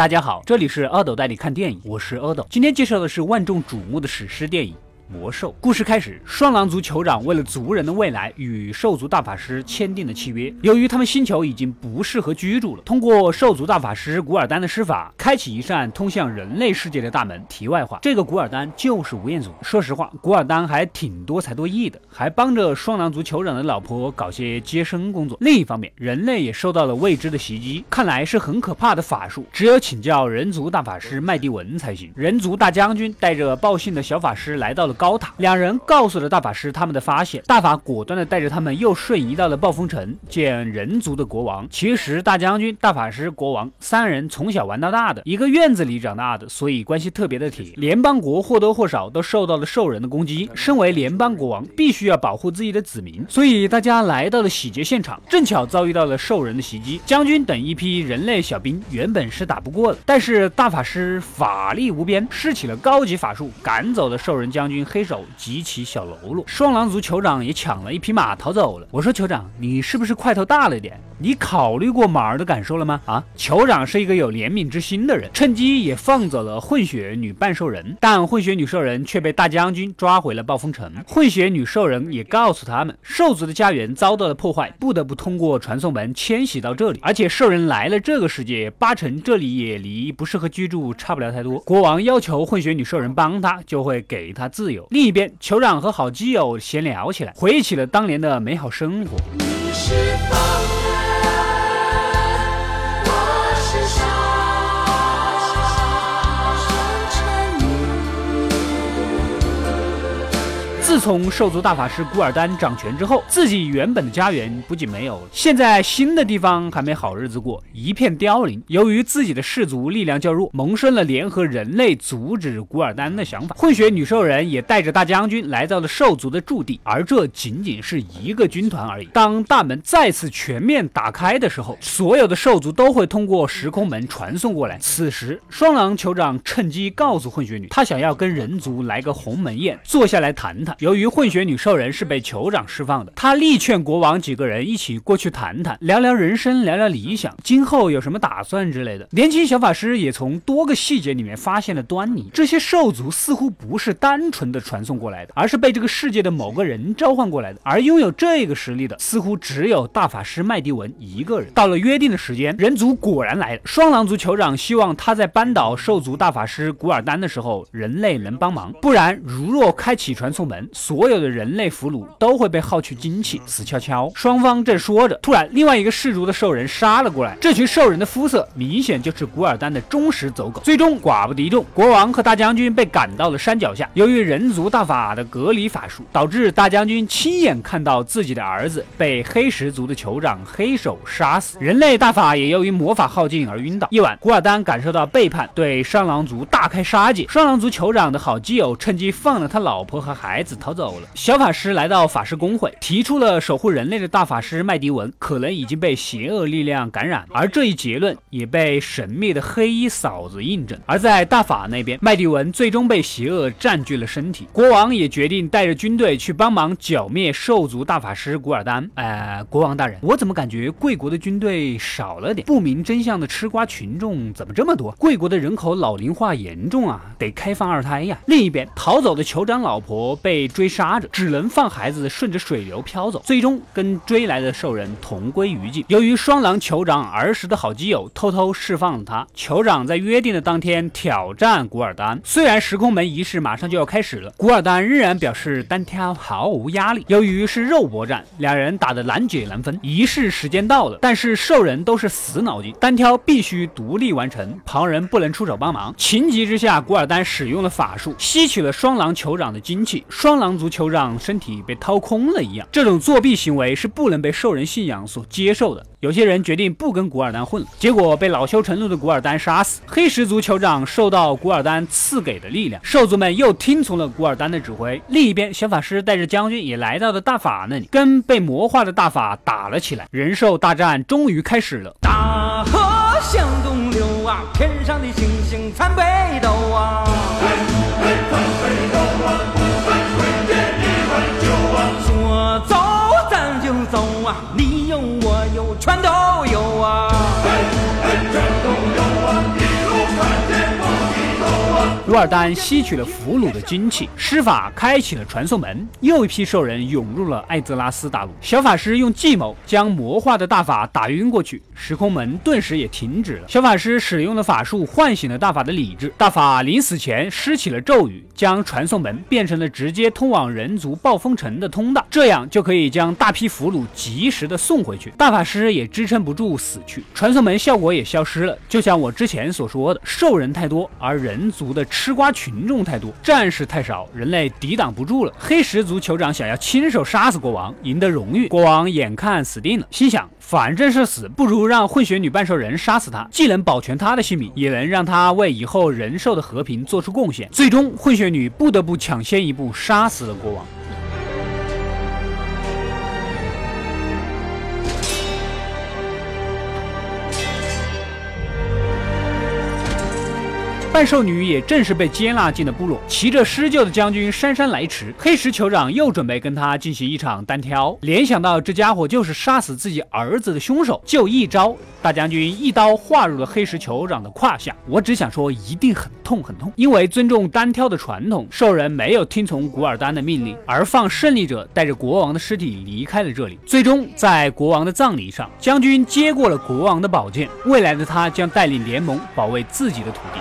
大家好，这里是阿斗带你看电影，我是阿斗。今天介绍的是万众瞩目的史诗电影。魔兽故事开始，双狼族酋长为了族人的未来，与兽族大法师签订了契约。由于他们星球已经不适合居住了，通过兽族大法师古尔丹的施法，开启一扇通向人类世界的大门。题外话，这个古尔丹就是吴彦祖。说实话，古尔丹还挺多才多艺的，还帮着双狼族酋长的老婆搞些接生工作。另一方面，人类也受到了未知的袭击，看来是很可怕的法术，只有请教人族大法师麦迪文才行。人族大将军带着报信的小法师来到了。高塔，两人告诉了大法师他们的发现，大法果断的带着他们又瞬移到了暴风城见人族的国王。其实大将军、大法师、国王三人从小玩到大的，一个院子里长大的，所以关系特别的铁。联邦国或多或少都受到了兽人的攻击，身为联邦国王，必须要保护自己的子民，所以大家来到了洗劫现场，正巧遭遇到了兽人的袭击。将军等一批人类小兵原本是打不过的，但是大法师法力无边，施起了高级法术，赶走了兽人将军。黑手及其小喽啰，双狼族酋长也抢了一匹马逃走了。我说酋长，你是不是块头大了点？你考虑过马儿的感受了吗？啊，酋长是一个有怜悯之心的人，趁机也放走了混血女半兽人，但混血女兽人却被大将军抓回了暴风城。混血女兽人也告诉他们，兽族的家园遭到了破坏，不得不通过传送门迁徙到这里。而且兽人来了这个世界，八成这里也离不适合居住差不了太多。国王要求混血女兽人帮他，就会给他自由。另一边，酋长和好基友闲聊起来，回忆起了当年的美好生活。你是从兽族大法师古尔丹掌权之后，自己原本的家园不仅没有了，现在新的地方还没好日子过，一片凋零。由于自己的氏族力量较弱，萌生了联合人类阻止古尔丹的想法。混血女兽人也带着大将军来到了兽族的驻地，而这仅仅是一个军团而已。当大门再次全面打开的时候，所有的兽族都会通过时空门传送过来。此时，双狼酋长趁机告诉混血女，他想要跟人族来个鸿门宴，坐下来谈谈。由由于混血女兽人是被酋长释放的，他力劝国王几个人一起过去谈谈，聊聊人生，聊聊理想，今后有什么打算之类的。年轻小法师也从多个细节里面发现了端倪，这些兽族似乎不是单纯的传送过来的，而是被这个世界的某个人召唤过来的。而拥有这个实力的，似乎只有大法师麦迪文一个人。到了约定的时间，人族果然来了。双狼族酋长希望他在扳倒兽族大法师古尔丹的时候，人类能帮忙，不然如若开启传送门。所有的人类俘虏都会被耗去精气，死翘翘。双方正说着，突然另外一个氏族的兽人杀了过来。这群兽人的肤色明显就是古尔丹的忠实走狗。最终寡不敌众，国王和大将军被赶到了山脚下。由于人族大法的隔离法术，导致大将军亲眼看到自己的儿子被黑石族的酋长黑手杀死。人类大法也由于魔法耗尽而晕倒。夜晚，古尔丹感受到背叛，对双狼族大开杀戒。双狼族酋长的好基友趁机放了他老婆和孩子。逃走了。小法师来到法师公会，提出了守护人类的大法师麦迪文可能已经被邪恶力量感染，而这一结论也被神秘的黑衣嫂子印证。而在大法那边，麦迪文最终被邪恶占据了身体。国王也决定带着军队去帮忙剿灭兽族大法师古尔丹。呃，国王大人，我怎么感觉贵国的军队少了点？不明真相的吃瓜群众怎么这么多？贵国的人口老龄化严重啊，得开放二胎呀。另一边，逃走的酋长老婆被。追杀着，只能放孩子顺着水流飘走，最终跟追来的兽人同归于尽。由于双狼酋长儿时的好基友偷偷释放了他，酋长在约定的当天挑战古尔丹。虽然时空门仪式马上就要开始了，古尔丹仍然表示单挑毫无压力。由于是肉搏战，两人打得难解难分。仪式时间到了，但是兽人都是死脑筋，单挑必须独立完成，旁人不能出手帮忙。情急之下，古尔丹使用了法术，吸取了双狼酋长的精气。双狼族酋长身体被掏空了一样，这种作弊行为是不能被兽人信仰所接受的。有些人决定不跟古尔丹混了，结果被恼羞成怒的古尔丹杀死。黑石族酋长受到古尔丹赐给的力量，兽族们又听从了古尔丹的指挥。另一边，小法师带着将军也来到了大法那里，跟被魔化的大法打了起来。人兽大战终于开始了。大河向东流啊，天上的星星参北古尔丹吸取了俘虏的精气，施法开启了传送门，又一批兽人涌入了艾泽拉斯大陆。小法师用计谋将魔化的大法打晕过去，时空门顿时也停止了。小法师使用的法术唤醒了大法的理智，大法临死前施起了咒语，将传送门变成了直接通往人族暴风城的通道，这样就可以将大批俘虏及时的送回去。大法师也支撑不住死去，传送门效果也消失了。就像我之前所说的，兽人太多，而人族的吃瓜群众太多，战士太少，人类抵挡不住了。黑石族酋长想要亲手杀死国王，赢得荣誉。国王眼看死定了，心想反正是死，不如让混血女半兽人杀死他，既能保全他的性命，也能让他为以后人兽的和平做出贡献。最终，混血女不得不抢先一步杀死了国王。半兽女也正式被接纳进了部落，骑着施救的将军姗姗来迟。黑石酋长又准备跟他进行一场单挑，联想到这家伙就是杀死自己儿子的凶手，就一招，大将军一刀划入了黑石酋长的胯下。我只想说，一定很痛很痛，因为尊重单挑的传统，兽人没有听从古尔丹的命令，而放胜利者带着国王的尸体离开了这里。最终，在国王的葬礼上，将军接过了国王的宝剑，未来的他将带领联盟保卫自己的土地。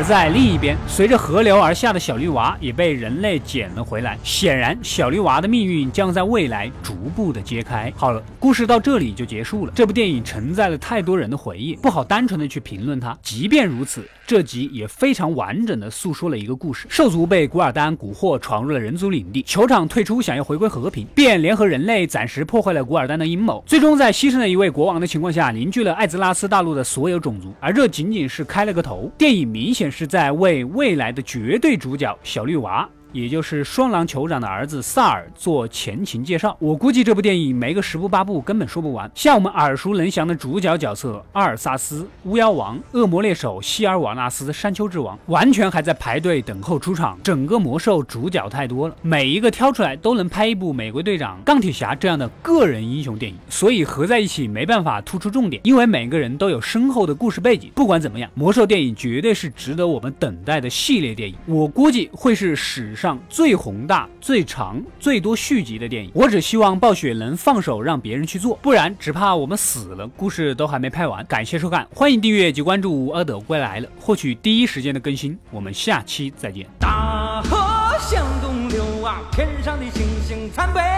而在另一边，随着河流而下的小绿娃也被人类捡了回来。显然，小绿娃的命运将在未来逐步的揭开。好了，故事到这里就结束了。这部电影承载了太多人的回忆，不好单纯的去评论它。即便如此，这集也非常完整的诉说了一个故事：兽族被古尔丹蛊惑，闯入了人族领地，酋长退出，想要回归和平，便联合人类暂时破坏了古尔丹的阴谋。最终在牺牲了一位国王的情况下，凝聚了艾泽拉斯大陆的所有种族。而这仅仅是开了个头。电影明显。是在为未来的绝对主角小绿娃。也就是双狼酋长的儿子萨尔做前情介绍，我估计这部电影没个十部八部根本说不完。像我们耳熟能详的主角角色阿尔萨斯、巫妖王、恶魔猎手希尔瓦纳斯、山丘之王，完全还在排队等候出场。整个魔兽主角太多了，每一个挑出来都能拍一部美国队长、钢铁侠这样的个人英雄电影。所以合在一起没办法突出重点，因为每个人都有深厚的故事背景。不管怎么样，魔兽电影绝对是值得我们等待的系列电影。我估计会是史。上最宏大、最长、最多续集的电影，我只希望暴雪能放手让别人去做，不然只怕我们死了，故事都还没拍完。感谢收看，欢迎订阅及关注《阿德归来了》，获取第一时间的更新。我们下期再见。大河向东流啊，天上的星星参北。